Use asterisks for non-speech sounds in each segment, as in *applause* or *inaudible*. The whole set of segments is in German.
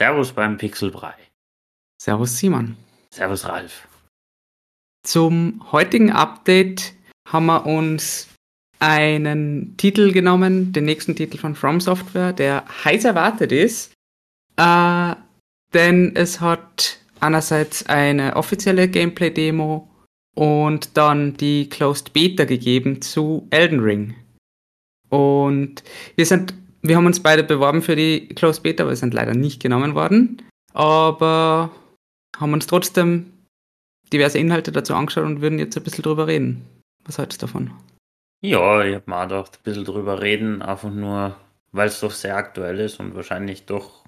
Servus beim Pixelbrei. Servus Simon. Servus Ralf. Zum heutigen Update haben wir uns einen Titel genommen, den nächsten Titel von From Software, der heiß erwartet ist. Äh, denn es hat einerseits eine offizielle Gameplay-Demo und dann die Closed Beta gegeben zu Elden Ring. Und wir sind wir haben uns beide beworben für die Closed Beta, aber wir sind leider nicht genommen worden. Aber haben uns trotzdem diverse Inhalte dazu angeschaut und würden jetzt ein bisschen drüber reden. Was haltest du davon? Ja, ich habe auch gedacht, ein bisschen drüber reden, einfach nur, weil es doch sehr aktuell ist und wahrscheinlich doch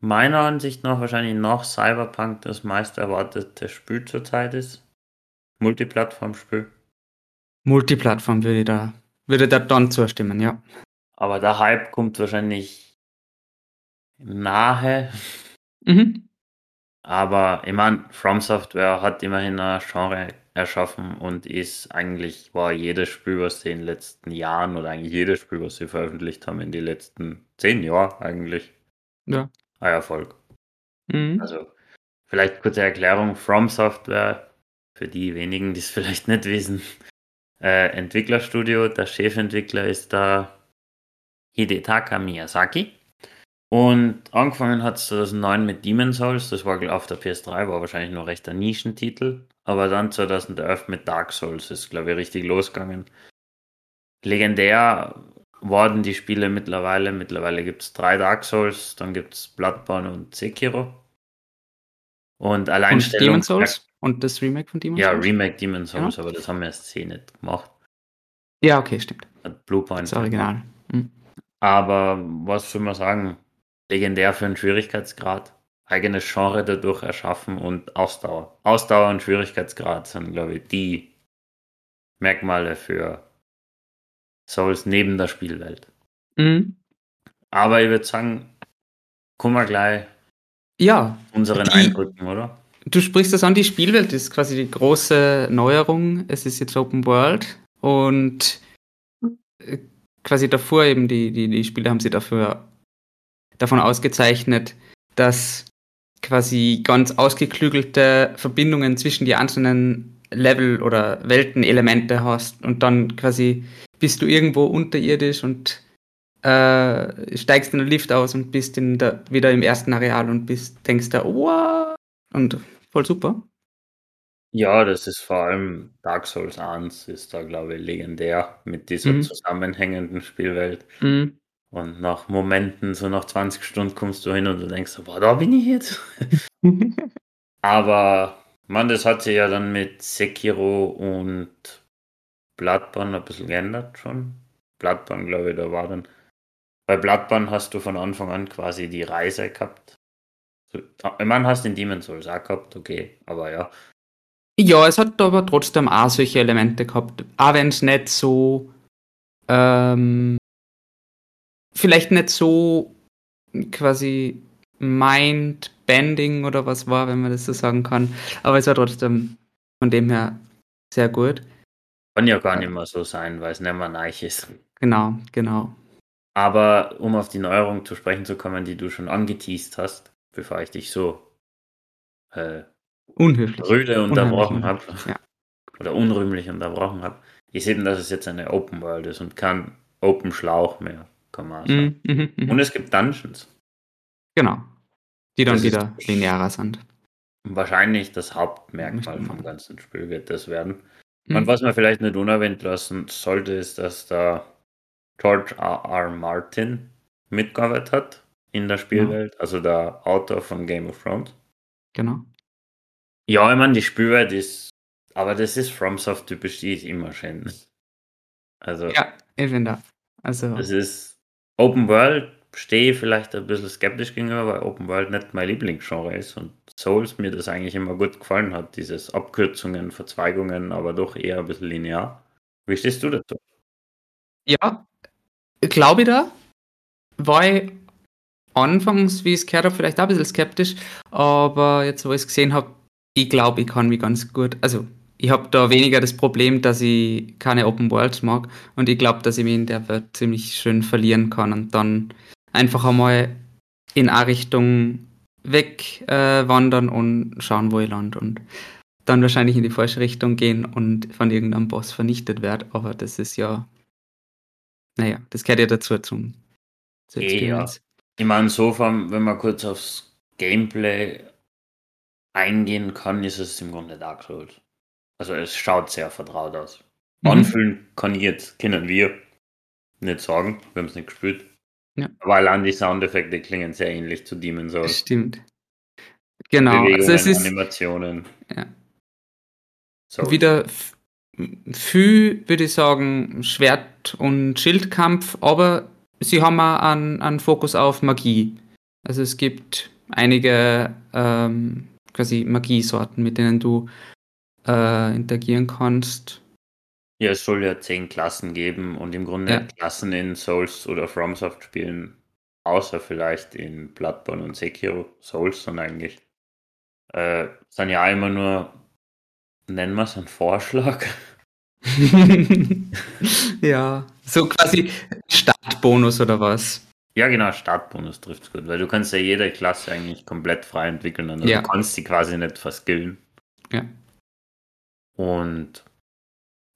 meiner Ansicht nach wahrscheinlich noch Cyberpunk das meist erwartete Spiel zurzeit ist. Multiplattform-Spiel. Multiplattform würde da, würde da dann zustimmen, ja. Aber der Hype kommt wahrscheinlich nahe. Mhm. Aber ich meine, From Software hat immerhin ein Genre erschaffen und ist eigentlich, war jedes Spiel, was sie in den letzten Jahren oder eigentlich jedes Spiel, was sie veröffentlicht haben, in den letzten zehn Jahren eigentlich. Ja. Ein Erfolg. Mhm. Also, vielleicht kurze Erklärung: From Software, für die wenigen, die es *laughs* vielleicht nicht wissen, äh, Entwicklerstudio, der Chefentwickler ist da Hidetaka Miyazaki. Und angefangen hat es 2009 mit Demon's Souls, das war auf der PS3, war wahrscheinlich noch recht ein Nischentitel. Aber dann 2011 mit Dark Souls ist, glaube ich, richtig losgegangen. Legendär wurden die Spiele mittlerweile. Mittlerweile gibt es drei Dark Souls, dann gibt es Bloodborne und Sekiro. Und Alleinstellung. Und Demon's Souls? Und das Remake von Demon's ja, Souls? Ja, Remake Demon's Souls, Ja. aber das haben wir erst 10 nicht gemacht. Ja, okay, stimmt. Hat Bluepoint. Das Original. Mhm. Aber was soll man sagen? Legendär für einen Schwierigkeitsgrad. Eigenes Genre dadurch erschaffen und Ausdauer. Ausdauer und Schwierigkeitsgrad sind, glaube ich, die Merkmale für Souls neben der Spielwelt. Mhm. Aber ich würde sagen, kommen wir gleich Ja, unseren Die- Eindrücken, oder? Du sprichst das an, die Spielwelt ist quasi die große Neuerung. Es ist jetzt Open World und äh, quasi davor eben die, die, die Spiele haben sie dafür davon ausgezeichnet, dass quasi ganz ausgeklügelte Verbindungen zwischen die einzelnen Level oder Weltenelemente hast und dann quasi bist du irgendwo unterirdisch und äh, steigst in den Lift aus und bist in der, wieder im ersten Areal und bist, denkst da, wow, und voll super. Ja, das ist vor allem Dark Souls 1 ist da, glaube ich, legendär mit dieser Mhm. zusammenhängenden Spielwelt. Mhm. Und nach Momenten, so nach 20 Stunden kommst du hin und du denkst, boah, da bin ich jetzt. *laughs* Aber, man, das hat sich ja dann mit Sekiro und Bloodborne ein bisschen geändert schon. Bloodborne, glaube ich, da war dann. Bei Bloodborne hast du von Anfang an quasi die Reise gehabt. So, Ich meine, hast den Demon's Souls auch gehabt, okay, aber ja. Ja, es hat aber trotzdem auch solche Elemente gehabt. Auch wenn es nicht so, ähm, vielleicht nicht so quasi mind-bending oder was war, wenn man das so sagen kann. Aber es war trotzdem von dem her sehr gut. Kann ja gar nicht mehr so sein, weil es nicht mehr neu ist. Genau, genau. Aber um auf die Neuerung zu sprechen zu kommen, die du schon angeteased hast, bevor ich dich so äh, Unhöflich. rüde unterbrochen habe, ja. *laughs* oder unrühmlich unterbrochen habe, ist eben, dass es jetzt eine Open World ist und kein Open Schlauch mehr, kann man sagen. Mhm, mhm, mhm. Und es gibt Dungeons. Genau. Die dann Das wieder linearer sind. Wahrscheinlich das Hauptmerkmal vom ganzen Spiel wird das werden. Mhm. Und was man vielleicht nicht unerwähnt lassen sollte, ist, dass da George R. R. Martin mitgearbeitet hat in der Spielwelt, also der Autor von Game of Thrones. Genau. Ja, ich meine, die Spielwelt ist, aber das ist FromSoft typisch, die ist immer schön. Also, Ja, ich finde auch. Also, das ist Open World, stehe ich vielleicht ein bisschen skeptisch gegenüber, weil Open World nicht mein Lieblingsgenre ist und Souls mir das eigentlich immer gut gefallen hat, dieses Abkürzungen, Verzweigungen, aber doch eher ein bisschen linear. Wie stehst du dazu? Ja, glaube ich da. War ich anfangs, wie ich es gehört habe, vielleicht auch ein bisschen skeptisch, aber jetzt, wo ich es gesehen habe, ich glaube, ich kann mich ganz gut, also ich habe da weniger das Problem, dass ich keine Open Worlds mag und ich glaube, dass ich mich in der Welt ziemlich schön verlieren kann und dann einfach einmal in eine Richtung wegwandern äh, und schauen, wo ich lande und dann wahrscheinlich in die falsche Richtung gehen und von irgendeinem Boss vernichtet werde. Aber das ist ja, naja, das gehört ja dazu zum, zur Experience. Ja. Ich meine, so wenn man kurz aufs Gameplay eingehen kann, ist es im Grunde Dark Souls. Also es schaut sehr vertraut aus. Mhm. Anfühlen kann ich jetzt, können wir nicht sagen, wir haben es nicht gespielt. Ja. Aber allein die Soundeffekte klingen sehr ähnlich zu Demon's Souls. Stimmt. Genau. also es ist, Animationen. Ja. So. Wieder viel, würde ich sagen, Schwert- und Schildkampf, aber sie haben auch einen, einen Fokus auf Magie. Also es gibt einige ähm, quasi Magiesorten, mit denen du äh, interagieren kannst. Ja, es soll ja zehn Klassen geben und im Grunde ja. Klassen in Souls oder FromSoft spielen, außer vielleicht in Bloodborne und Sekiro Souls, sondern eigentlich äh, sind ja immer nur, nennen wir es einen Vorschlag. *laughs* *laughs* ja, so quasi Startbonus oder was? Ja, genau, Startbonus trifft es gut, weil du kannst ja jede Klasse eigentlich komplett frei entwickeln. Also ja. du kannst sie quasi nicht verskillen. Ja. Und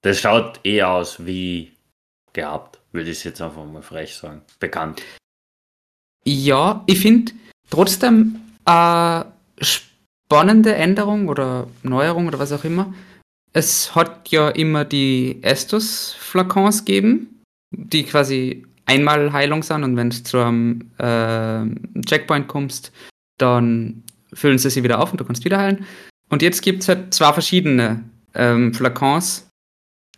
das schaut eh aus wie gehabt, würde ich jetzt einfach mal frech sagen. Bekannt. Ja, ich finde trotzdem eine spannende Änderung oder Neuerung oder was auch immer. Es hat ja immer die Estus-Flakons gegeben, die quasi einmal Heilung sind und wenn du zu einem äh, Checkpoint kommst, dann füllen sie sich wieder auf und du kannst wieder heilen. Und jetzt gibt es halt zwei verschiedene ähm, Flakons.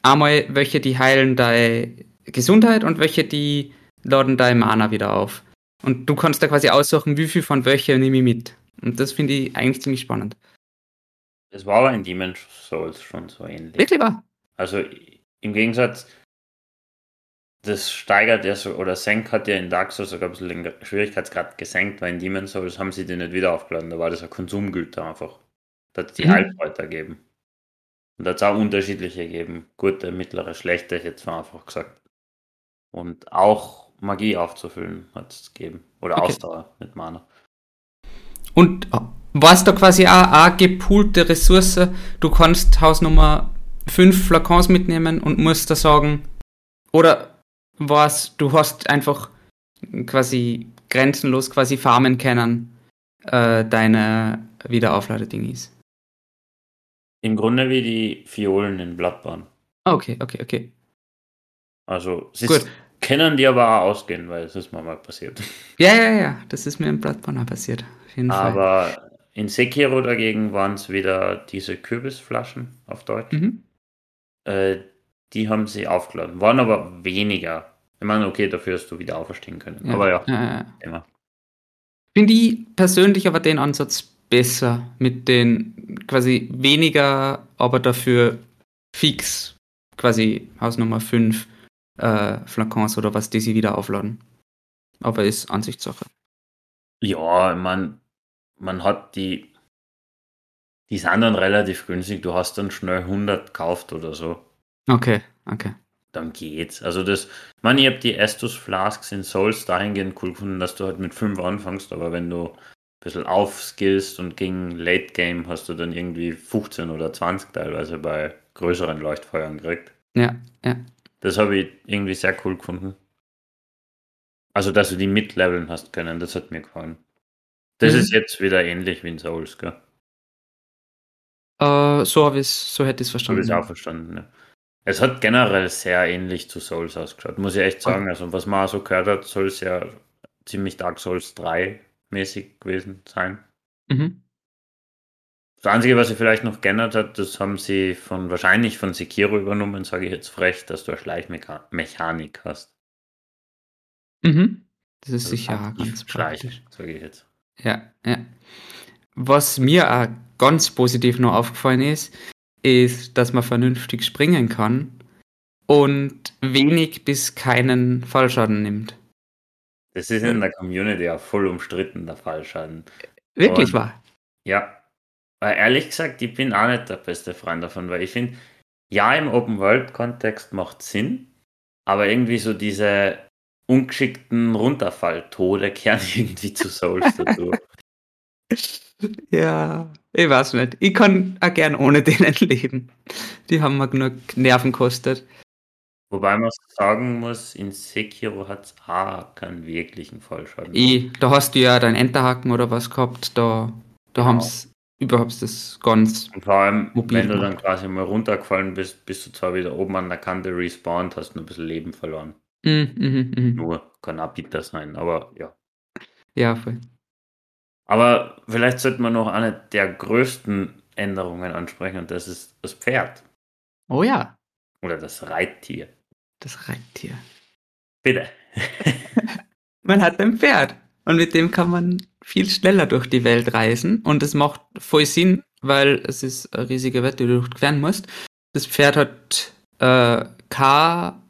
Einmal welche, die heilen deine Gesundheit und welche, die laden deine Mana wieder auf. Und du kannst da quasi aussuchen, wie viel von welcher nehme ich mit. Und das finde ich eigentlich ziemlich spannend. Das war aber in Demon's Souls schon so ähnlich. Wirklich wahr? Also im Gegensatz, das steigert ja so, oder senkt hat ja in Dark Souls sogar ein bisschen den Schwierigkeitsgrad gesenkt, weil in Demon's Souls haben sie den nicht wieder aufgeladen. Da war das ein Konsumgüter einfach. Da hat es die mhm. Heilkräuter gegeben. Und da hat es auch unterschiedliche gegeben. Gute, mittlere, schlechte, jetzt mal einfach gesagt. Und auch Magie aufzufüllen hat es gegeben. Oder okay. Ausdauer mit Mana. Und war es da quasi auch eine gepoolte Ressource? Du kannst Hausnummer 5 Flakons mitnehmen und musst da sagen, oder was, du hast einfach quasi grenzenlos quasi farmen können, äh, deine Wiederaufladedingis. Im Grunde wie die Fiolen in Bloodborne. Okay, okay, okay. Also, sie Gut. können die aber auch ausgehen, weil es ist mir mal passiert. *laughs* Ja, ja, ja, das ist mir in Bloodborne auch passiert. aber Fall. in Sekiro dagegen waren es wieder diese Kürbisflaschen auf Deutsch. Mhm. Äh, die haben sie aufgeladen, waren aber weniger. Ich meine, okay, dafür hast du wieder auferstehen können. Ja. Aber ja, ja, ja. immer. Finde ich persönlich aber den Ansatz besser mit den quasi weniger, aber dafür fix quasi Hausnummer 5 äh, Flakons oder was, die sie wieder aufladen. Aber ist Ansichtssache. Ja, man, man hat die, die sind dann relativ günstig. Du hast dann schnell 100 gekauft oder so. Okay, okay. Dann geht's. Also das, man, ich habe die Estus Flasks in Souls dahingehend cool gefunden, dass du halt mit 5 anfängst, aber wenn du bisschen aufskillst und gegen Late Game hast du dann irgendwie 15 oder 20 teilweise bei größeren Leuchtfeuern gekriegt. Ja, ja. Das habe ich irgendwie sehr cool gefunden. Also, dass du die mitleveln hast können, das hat mir gefallen. Das mhm. ist jetzt wieder ähnlich wie in Souls, gell? Uh, so habe ich so hätte ich es verstanden. Habe ich auch verstanden, ja. Es hat generell sehr ähnlich zu Souls ausgeschaut, muss ich echt sagen. Also, was man so gehört hat, soll es ja ziemlich Dark Souls 3 mäßig gewesen sein. Mhm. Das Einzige, was sie vielleicht noch geändert hat, das haben sie von wahrscheinlich von Sekiro übernommen, sage ich jetzt frech, dass du eine Schleichmechanik hast. Mhm. Das ist also sicher ganz praktisch. sage ich jetzt. Ja, ja. Was mir auch ganz positiv noch aufgefallen ist, ist, dass man vernünftig springen kann und wenig bis keinen Fallschaden nimmt. Das ist in der Community ja voll umstritten, der Fallschaden. Wirklich Und, wahr? Ja. Weil ehrlich gesagt, ich bin auch nicht der beste Freund davon, weil ich finde, ja, im Open-World-Kontext macht Sinn, aber irgendwie so diese ungeschickten Runterfalltode *laughs* kehren irgendwie zu Souls dazu. *laughs* *laughs* Ja, ich weiß nicht. Ich kann auch gern ohne denen *laughs* leben. Die haben mir genug Nerven gekostet. Wobei man sagen muss, in Sekiro hat es auch keinen wirklichen Fallschaden. I, da hast du ja dein Enterhaken oder was gehabt, da, da Genau. haben sie überhaupt das ganz. Und vor allem, Mobil wenn du dann quasi mal runtergefallen bist, bist du zwar wieder oben an der Kante respawned, hast nur ein bisschen Leben verloren. Mhm, mhm, mhm. Nur, kann auch bitter sein, aber ja. Ja, voll. Aber vielleicht sollte man noch eine der größten Änderungen ansprechen und das ist das Pferd Oh ja, oder das Reittier. das Reittier. Bitte. *laughs* Man hat ein Pferd und mit dem kann man viel schneller durch die Welt reisen und es macht voll Sinn, weil es ist eine riesige Welt, die du durchqueren musst. Das Pferd hat äh, keine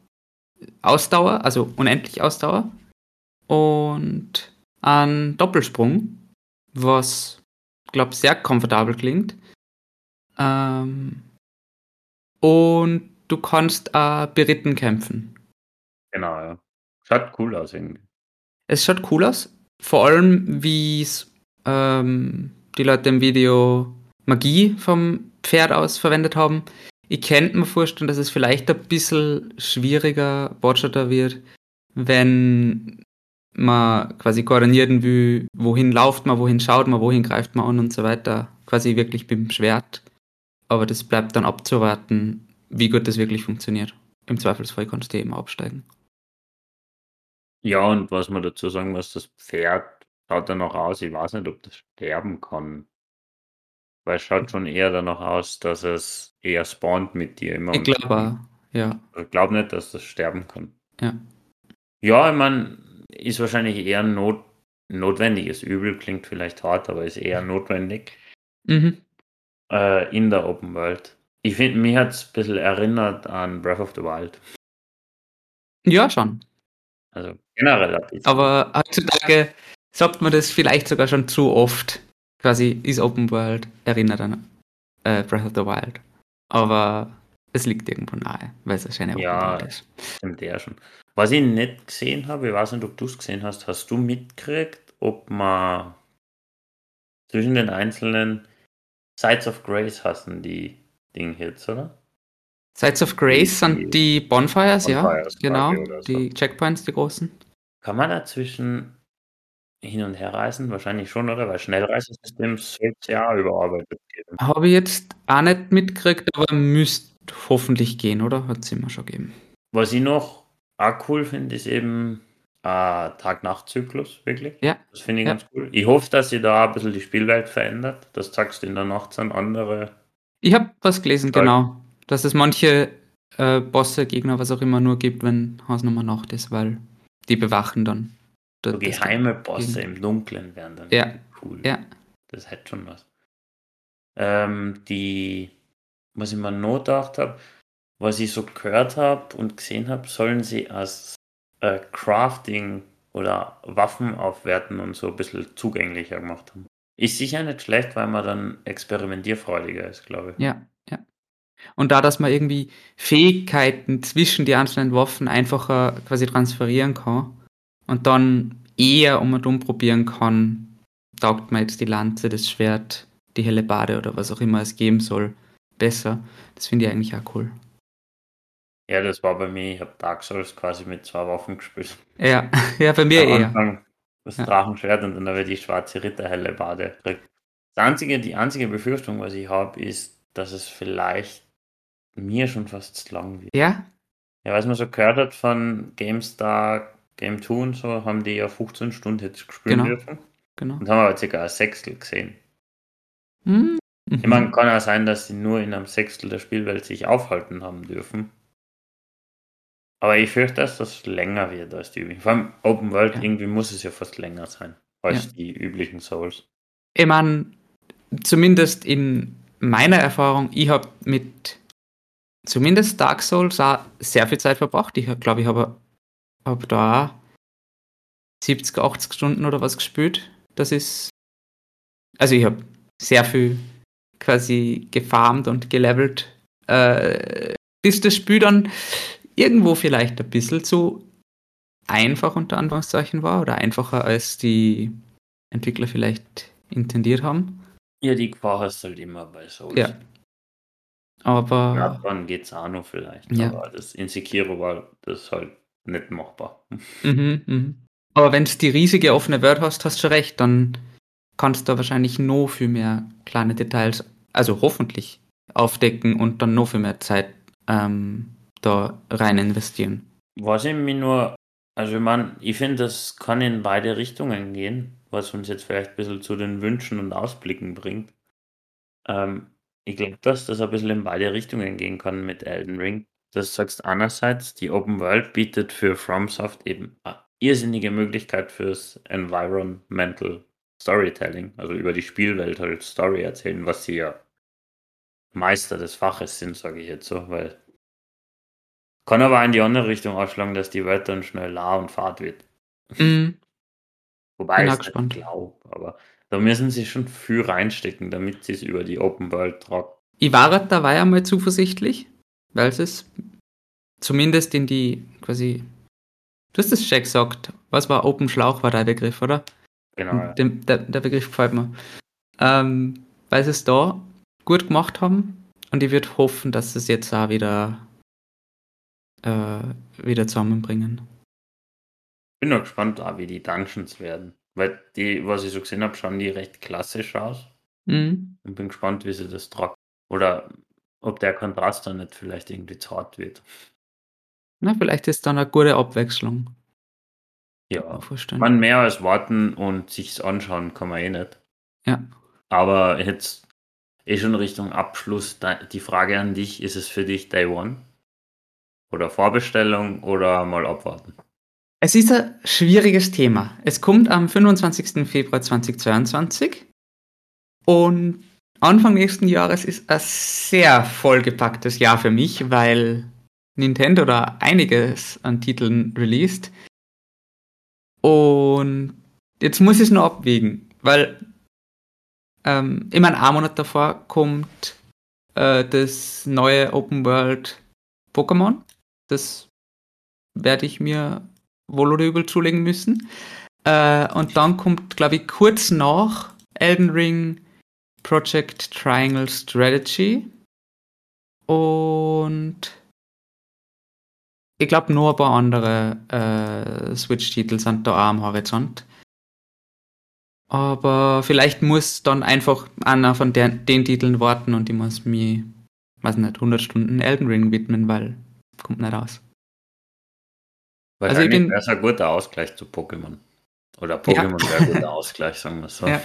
Ausdauer, also unendlich Ausdauer und einen Doppelsprung, was, glaube sehr komfortabel klingt. Ähm, und du kannst auch beritten kämpfen. Genau, ja. Schaut cool aus irgendwie. Es schaut cool aus. Vor allem, wie es ähm, die Leute im Video Magie vom Pferd aus verwendet haben. Ich könnte mir vorstellen, dass es vielleicht ein bisschen schwieriger, botcherter wird, wenn man quasi koordinieren will, wohin lauft man, wohin schaut man, wohin greift man an und so weiter. Quasi wirklich dem Schwert. Aber das bleibt dann abzuwarten, wie gut das wirklich funktioniert. Im Zweifelsfall kannst du eben absteigen. Ja, und was man dazu sagen muss, das Pferd schaut danach aus, ich weiß nicht, ob das sterben kann. Weil es schaut schon eher danach aus, dass es eher spawnt mit dir immer. Ich glaube auch, ja. Ich glaube nicht, dass das sterben kann. Ja. Ja, ich meine, ist wahrscheinlich eher ein not notwendiges Übel, klingt vielleicht hart, aber ist eher notwendig Mhm. äh, in der Open World. Ich finde, mich hat es ein bisschen erinnert an Breath of the Wild. Ja, schon. Also generell. Aber heutzutage sagt man das vielleicht sogar schon zu oft. Quasi ist Open World erinnert an äh, Breath of the Wild. Aber es liegt irgendwo nahe, weil es Open Ja. World ist. Stimmt ja schon. Was ich nicht gesehen habe, ich weiß nicht, ob du es gesehen hast, hast du mitgekriegt, ob man zwischen den einzelnen Sides of Grace hassen die Ding-Hits, oder? Sides of Grace Die- sind die Bonfires, ja. Bonfires Genau. quasi oder so. Die Checkpoints, die großen. Kann man dazwischen hin und her reisen? Wahrscheinlich schon, oder? Weil Schnellreisesystem es ja auch überarbeitet. Habe ich jetzt auch nicht mitgekriegt, aber müsste hoffentlich gehen, oder? Hat es immer schon gegeben. Was ich noch auch cool finde, ist eben äh, Tag-Nacht-Zyklus, wirklich. Ja. Das finde ich Ja. ganz cool. Ich hoffe, dass sie da ein bisschen die Spielwelt verändert. Das sagst du in der Nacht sind andere. Ich habe was gelesen, Toll. genau. Dass es manche äh, Bosse, Gegner, was auch immer, nur gibt, wenn Hausnummer Nacht ist, weil die bewachen dann. So Das- das- geheime Bosse im Dunkeln wären dann Ja. cool. Ja. Das hätte schon was. Ähm, die, was ich mir noch gedacht habe, was ich so gehört habe und gesehen habe, sollen sie als äh, Crafting oder Waffen aufwerten und so ein bisschen zugänglicher gemacht haben. Ist sicher nicht schlecht, weil man dann experimentierfreudiger ist, glaube ich. Ja, ja. Und da, dass man irgendwie Fähigkeiten zwischen die einzelnen Waffen einfacher quasi transferieren kann und dann eher um und um probieren kann, taugt man jetzt die Lanze, das Schwert, die helle Bade oder was auch immer es geben soll, besser. Das finde ich eigentlich auch cool. Ja, das war bei mir, ich habe Dark Souls quasi mit zwei Waffen gespielt. Ja, *laughs* ja, bei mir Am eher. Anfang das Ja. Drachenschwert und dann habe ich die schwarze Ritterhelle Bade gekriegt. Das einzige, die einzige Befürchtung, was ich habe, ist, dass es vielleicht mir schon fast zu lang wird. Ja, Ja, was man so gehört hat von GameStar, Game 2 und so, haben die ja 15 Stunden jetzt gespielt Genau. dürfen genau. und haben aber circa ein Sechstel gesehen. Hm. Ich meine, kann ja sein, dass sie nur in einem Sechstel der Spielwelt sich aufhalten haben dürfen. Aber ich fürchte, dass das länger wird als die üblichen. Vor allem Open World, Ja. irgendwie muss es ja fast länger sein als Ja. die üblichen Souls. Ich meine, zumindest in meiner Erfahrung, ich habe mit zumindest Dark Souls auch sehr viel Zeit verbracht. Ich glaube, ich habe hab da auch 70, 80 Stunden oder was gespielt. Das ist. Also, ich habe sehr viel quasi gefarmt und gelevelt, äh, bis das Spiel dann irgendwo vielleicht ein bisschen zu einfach unter Anführungszeichen war oder einfacher als die Entwickler vielleicht intendiert haben. Ja, die Gefahr hast du halt immer bei Souls. Ja. Aber Bloodborne geht's auch noch vielleicht, Ja. aber das in Sekiro war das halt nicht machbar. *laughs* Mhm, mhm. Aber wenn du die riesige offene Welt hast, hast du recht, dann kannst du wahrscheinlich noch viel mehr kleine Details, also hoffentlich, aufdecken und dann noch viel mehr Zeit ähm, da rein investieren. Was ich mir nur, also ich meine, ich finde, das kann in beide Richtungen gehen, was uns jetzt vielleicht ein bisschen zu den Wünschen und Ausblicken bringt. Ähm, ich glaube, dass das ein bisschen in beide Richtungen gehen kann mit Elden Ring. Das sagst einerseits, die Open World bietet für FromSoft eben eine irrsinnige Möglichkeit fürs Environmental Storytelling, also über die Spielwelt halt Story erzählen, was sie ja Meister des Faches sind, sage ich jetzt so, weil kann aber in die andere Richtung ausschlagen, dass die Welt dann schnell la und fad wird. Mhm. *laughs* Wobei ich es nicht glaube, aber da müssen sie schon viel reinstecken, damit sie es über die Open World tragen. Ich war halt dabei einmal zuversichtlich, weil es zumindest in die quasi. Du hast es schon gesagt. Was war Open Schlauch, war der Begriff, oder? Genau. ja. Dem, der, der Begriff gefällt mir. Ähm, weil sie es da gut gemacht haben und ich würde hoffen, dass sie es jetzt auch wieder, äh, wieder zusammenbringen. Bin noch gespannt, auch, wie die Dungeons werden. Weil die, was ich so gesehen habe, schauen die recht klassisch aus. Mhm. Und bin gespannt, wie sie das tragen. Oder ob der Kontrast dann nicht vielleicht irgendwie zu hart wird. Na, vielleicht ist dann eine gute Abwechslung. Ja. Man mehr als warten und sich's anschauen kann man eh nicht. Ja. Aber jetzt eh schon Richtung Abschluss die Frage an dich, ist es für dich Day One? Oder Vorbestellung oder mal abwarten? Es ist ein schwieriges Thema. Es kommt am 25. Februar 2022 und Anfang nächsten Jahres ist ein sehr vollgepacktes Jahr für mich, weil Nintendo da einiges an Titeln released. Und jetzt muss ich es nur abwägen, weil ähm, immer ein Monat davor kommt äh, das neue Open World Pokémon. Das werde ich mir wohl oder übel zulegen müssen. Äh, und dann kommt, glaube ich, kurz nach Elden Ring Project Triangle Strategy. Und ich glaube, nur ein paar andere äh, Switch-Titel sind da auch am Horizont. Aber vielleicht muss dann einfach einer von der, den Titeln warten und ich muss mir, weiß nicht, 100 Stunden Elden Ring widmen, weil kommt nicht raus. Also ich Wahrscheinlich bin- wäre es ein guter Ausgleich zu Pokémon. Oder Pokémon wäre ein guter Ausgleich, sagen wir so. Ja.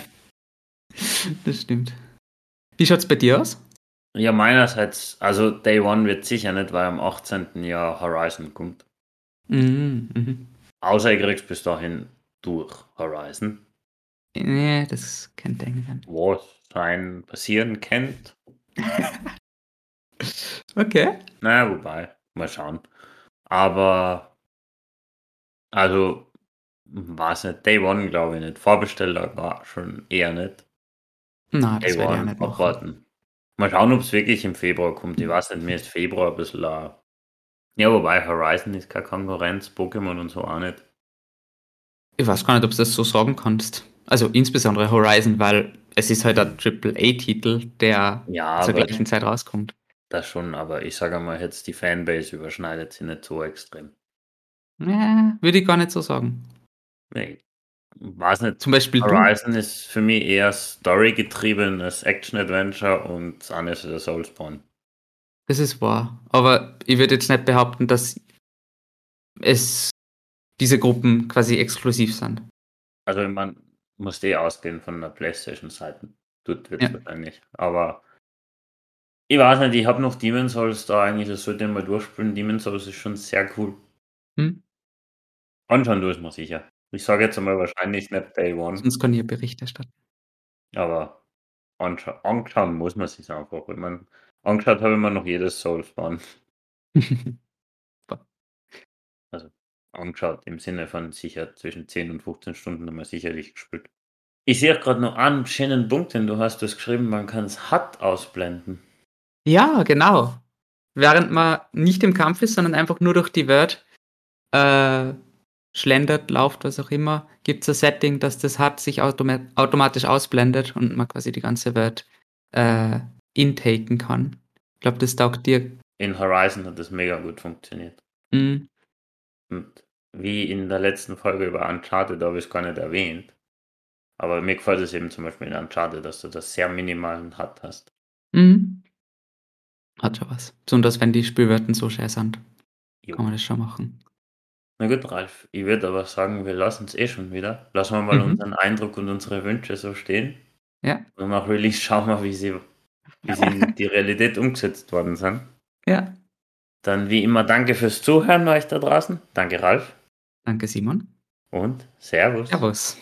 Das stimmt. Wie schaut's bei dir aus? Ja, meinerseits, also Day One wird sicher nicht, weil am 18. Jahr Horizon kommt. Mhm, mhm. Außer ich krieg's bis dahin durch Horizon. Nee, das könnte eng sein. Was sein passieren kennt. *laughs* Okay. Naja, wobei, mal schauen. Aber, also, weiß nicht, Day One glaube ich nicht. Vorbesteller war schon eher nicht. Na, das Day werde ich nicht abwarten. Mal schauen, ob es wirklich im Februar kommt. Ich weiß nicht, mir ist Februar ein bisschen. Äh, ja, wobei Horizon ist keine Konkurrenz, Pokémon und so auch nicht. Ich weiß gar nicht, ob du das so sagen kannst. Also insbesondere Horizon, weil es ist halt ein AAA-Titel, der Ja, zur gleichen Zeit rauskommt. das schon, aber ich sage mal, jetzt die Fanbase überschneidet sich nicht so extrem. Ja, würde ich gar nicht so sagen. Nee, weiß nicht. Zum Beispiel du. Horizon ist für mich eher Story-getriebenes Action-Adventure und ist der Soulspawn. Das ist wahr. Aber ich würde jetzt nicht behaupten, dass es diese Gruppen quasi exklusiv sind. Also man muss eh ausgehen von der Playstation-Seite. Tut wird Ja. wahrscheinlich. Aber ich weiß nicht, ich habe noch Demon's Souls da eigentlich, das sollte ich mal durchspielen. Demon's Souls ist schon sehr cool. Hm? Anschauen du es mal sicher. Ich sage jetzt einmal wahrscheinlich nicht Day One, Sonst kann ich Bericht erstatten. aber anscha anschauen muss man sich einfach. Ich mein, angeschaut habe ich mir noch jedes Soulspawn. *laughs* Also angeschaut im Sinne von sicher zwischen 10 und 15 Stunden haben wir sicherlich gespielt. Ich sehe gerade noch einen schönen Punkt, den du hast, du hast geschrieben, man kann es HUD ausblenden. ja, genau. Während man nicht im Kampf ist, sondern einfach nur durch die Welt äh, schlendert, lauft, was auch immer, gibt es ein Setting, dass das HUD sich automa automatisch ausblendet und man quasi die ganze Welt äh, intaken kann. Ich glaube, das taugt dir. In Horizon hat das mega gut funktioniert. Mhm. Und wie in der letzten Folge über Uncharted, da habe ich es gar nicht erwähnt. Aber mir gefällt es eben zum Beispiel in Uncharted, dass du das sehr minimal HUD hast. Mhm. Hat schon was. Besonders wenn die Spielwörter so schön sind, Jo. kann man das schon machen. Na gut, Ralf, ich würde aber sagen, wir lassen es eh schon wieder. Lassen wir mal Mhm. unseren Eindruck und unsere Wünsche so stehen. Ja. Und nach Release schauen wir, wie sie, wie sie in die Realität umgesetzt worden sind. Ja. Dann wie immer danke fürs Zuhören euch da draußen. Danke, Ralf. Danke, Simon. Und Servus. Servus.